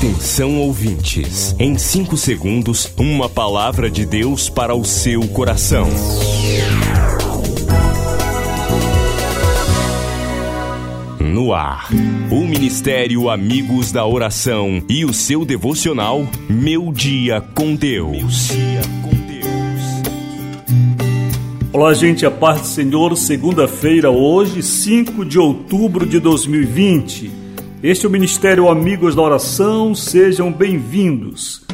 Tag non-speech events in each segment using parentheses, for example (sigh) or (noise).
Atenção ouvintes, em 5 segundos, uma palavra de Deus para o seu coração. No ar, o Ministério Amigos da Oração e o seu devocional Meu Dia com Deus. Olá, gente, a paz do Senhor, segunda-feira, hoje, 5 de outubro de 2020. Este é o Ministério Amigos da Oração, sejam bem-vindos.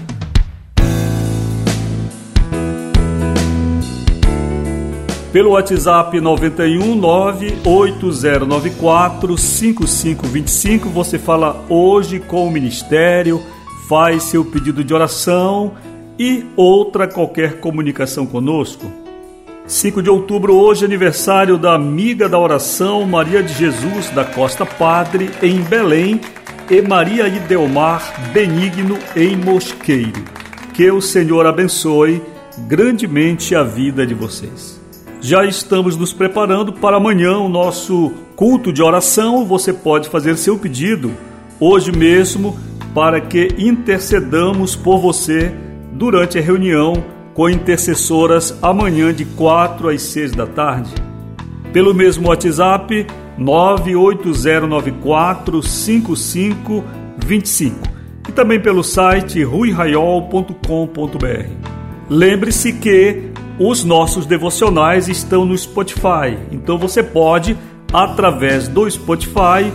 Pelo WhatsApp 91980945525 você fala hoje com o Ministério, faz seu pedido de oração e outra qualquer comunicação conosco. 5 de outubro, hoje, aniversário da amiga da oração Maria de Jesus da Costa Padre, em Belém, e Maria Idelmar Benigno, em Mosqueiro. Que o Senhor abençoe grandemente a vida de vocês. Já estamos nos preparando para amanhã o nosso culto de oração. Você pode fazer seu pedido hoje mesmo para que intercedamos por você durante a reunião com intercessoras amanhã de 4 às 6 da tarde. Pelo mesmo WhatsApp 980945525 e também pelo site ruiraiol.com.br. Lembre-se que os nossos devocionais estão no Spotify, então você pode, através do Spotify,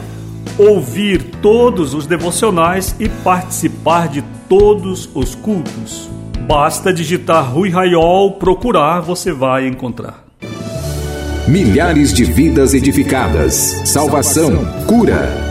ouvir todos os devocionais e participar de todos os cultos. Basta digitar Rui Raiol, procurar, você vai encontrar. Milhares de vidas edificadas, salvação, cura.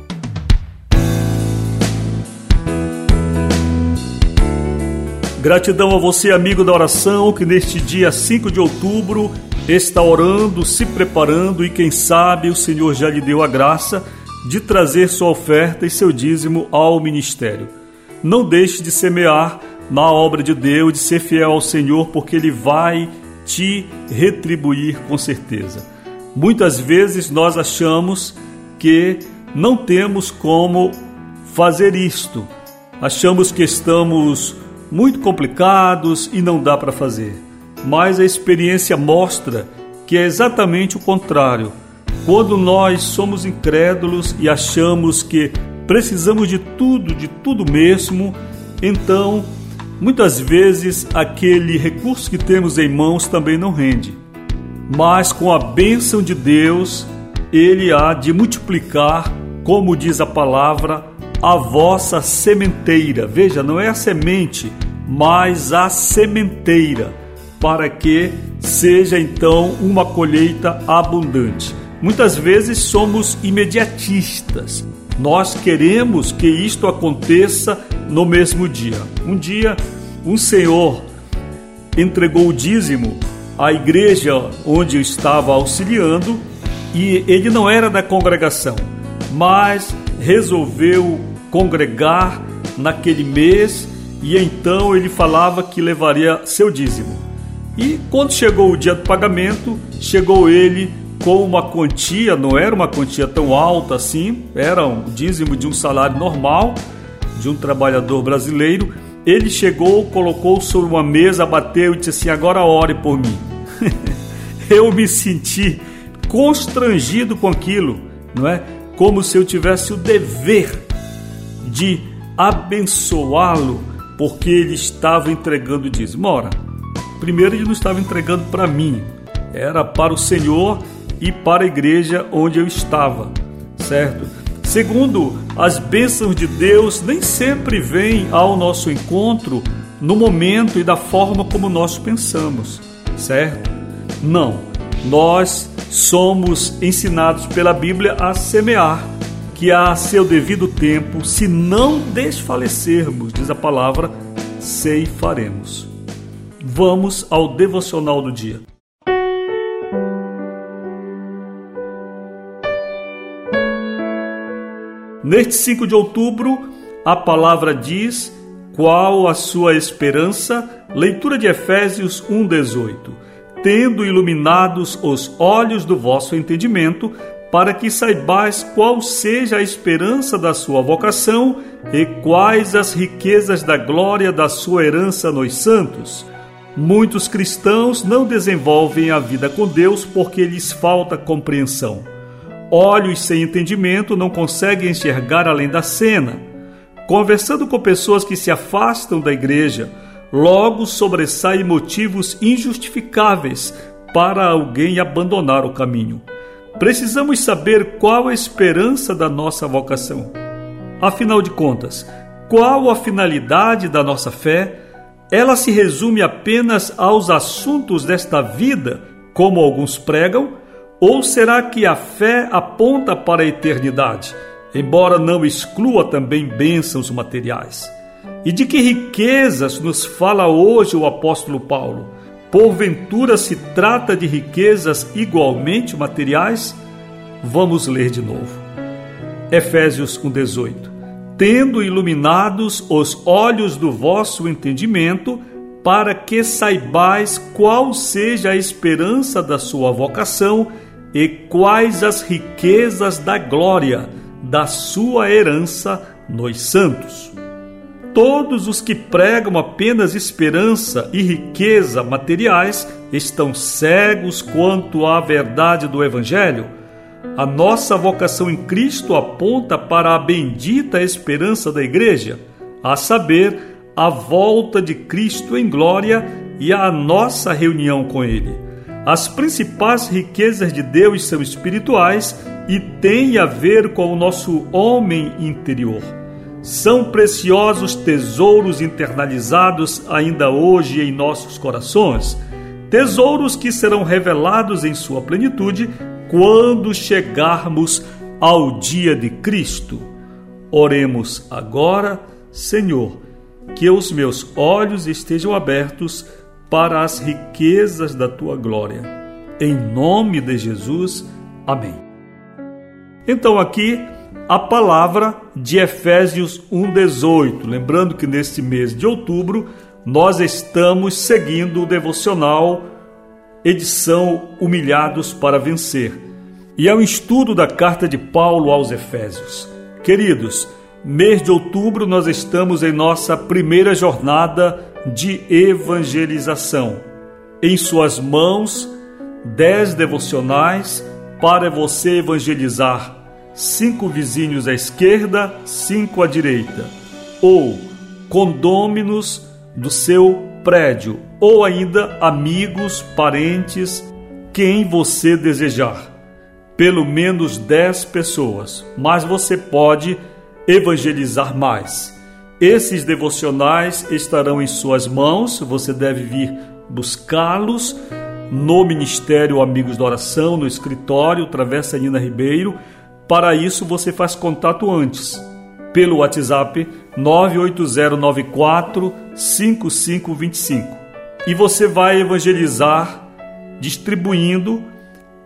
Gratidão a você, amigo da oração, que neste dia 5 de outubro está orando, se preparando e quem sabe o Senhor já lhe deu a graça de trazer sua oferta e seu dízimo ao ministério. Não deixe de semear na obra de Deus, de ser fiel ao Senhor, porque Ele vai te retribuir com certeza. Muitas vezes nós achamos que não temos como fazer isto, achamos que estamos muito complicados e não dá para fazer. Mas a experiência mostra que é exatamente o contrário. Quando nós somos incrédulos e achamos que precisamos de tudo, de tudo mesmo, então muitas vezes aquele recurso que temos em mãos também não rende. Mas com a bênção de Deus, ele há de multiplicar, como diz a palavra, a vossa sementeira. Veja, não é a semente, mas a sementeira, para que seja então uma colheita abundante. Muitas vezes somos imediatistas. Nós queremos que isto aconteça no mesmo dia. Um dia, um senhor entregou o dízimo à igreja onde eu estava auxiliando e ele não era da congregação, mas resolveu congregar naquele mês e então ele falava que levaria seu dízimo. E quando chegou o dia do pagamento, chegou ele com uma quantia, não era uma quantia tão alta assim, era um dízimo de um salário normal de um trabalhador brasileiro. Ele chegou, colocou sobre uma mesa, bateu e disse assim: Agora ore por mim. (laughs) eu me senti constrangido com aquilo, não é? Como se eu tivesse o dever de abençoá-lo porque ele estava entregando dízimo. Ora, primeiro ele não estava entregando para mim, era para o Senhor e para a igreja onde eu estava, certo? Segundo, as bênçãos de Deus nem sempre vêm ao nosso encontro no momento e da forma como nós pensamos, certo? Não, nós somos ensinados pela Bíblia a semear que a seu devido tempo, se não desfalecermos, diz a palavra, ceifaremos. Vamos ao devocional do dia. Neste 5 de outubro, a palavra diz qual a sua esperança? Leitura de Efésios 1:18. Tendo iluminados os olhos do vosso entendimento, para que saibais qual seja a esperança da sua vocação e quais as riquezas da glória da sua herança nos santos. Muitos cristãos não desenvolvem a vida com Deus porque lhes falta compreensão. Olhos sem entendimento não conseguem enxergar além da cena. Conversando com pessoas que se afastam da igreja, logo sobressaem motivos injustificáveis para alguém abandonar o caminho. Precisamos saber qual a esperança da nossa vocação. Afinal de contas, qual a finalidade da nossa fé? Ela se resume apenas aos assuntos desta vida, como alguns pregam, ou será que a fé aponta para a eternidade, embora não exclua também bênçãos materiais? E de que riquezas nos fala hoje o apóstolo Paulo? Porventura se trata de riquezas igualmente materiais? Vamos ler de novo. Efésios 1:18. Tendo iluminados os olhos do vosso entendimento, para que saibais qual seja a esperança da sua vocação e quais as riquezas da glória da sua herança nos santos. Todos os que pregam apenas esperança e riqueza materiais estão cegos quanto à verdade do Evangelho. A nossa vocação em Cristo aponta para a bendita esperança da Igreja, a saber, a volta de Cristo em glória e a nossa reunião com Ele. As principais riquezas de Deus são espirituais e têm a ver com o nosso homem interior são preciosos tesouros internalizados ainda hoje em nossos corações, tesouros que serão revelados em sua plenitude quando chegarmos ao dia de Cristo. Oremos agora, Senhor, que os meus olhos estejam abertos para as riquezas da tua glória. Em nome de Jesus, amém. Então, aqui a palavra de Efésios 1:18. Lembrando que neste mês de outubro nós estamos seguindo o devocional edição Humilhados para Vencer. E é um estudo da carta de Paulo aos Efésios. Queridos, mês de outubro nós estamos em nossa primeira jornada de evangelização. Em suas mãos, dez devocionais para você evangelizar cinco vizinhos à esquerda, cinco à direita, ou condôminos do seu prédio, ou ainda amigos, parentes, quem você desejar. Pelo menos dez pessoas, mas você pode evangelizar mais. Esses devocionais estarão em suas mãos, você deve vir buscá-los no Ministério Amigos da Oração, no escritório Travessa Nina Ribeiro, para isso, você faz contato antes, pelo WhatsApp 98094 5525. E você vai evangelizar distribuindo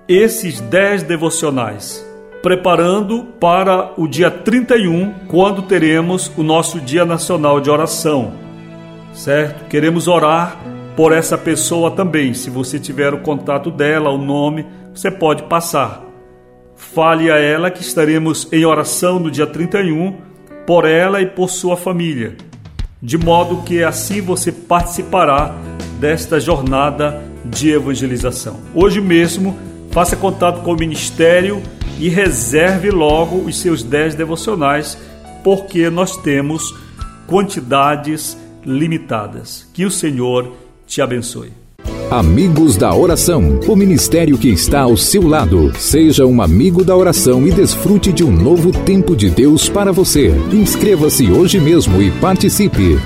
esses 10 devocionais, preparando para o dia 31, quando teremos o nosso Dia Nacional de Oração. Certo? Queremos orar por essa pessoa também. Se você tiver o contato dela, o nome, você pode passar. Fale a ela que estaremos em oração no dia 31 por ela e por sua família, de modo que assim você participará desta jornada de evangelização. Hoje mesmo, faça contato com o ministério e reserve logo os seus 10 devocionais, porque nós temos quantidades limitadas. Que o Senhor te abençoe. Amigos da Oração, o ministério que está ao seu lado. Seja um amigo da oração e desfrute de um novo tempo de Deus para você. Inscreva-se hoje mesmo e participe.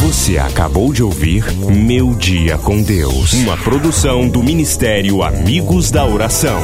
Você acabou de ouvir Meu Dia com Deus, uma produção do Ministério Amigos da Oração.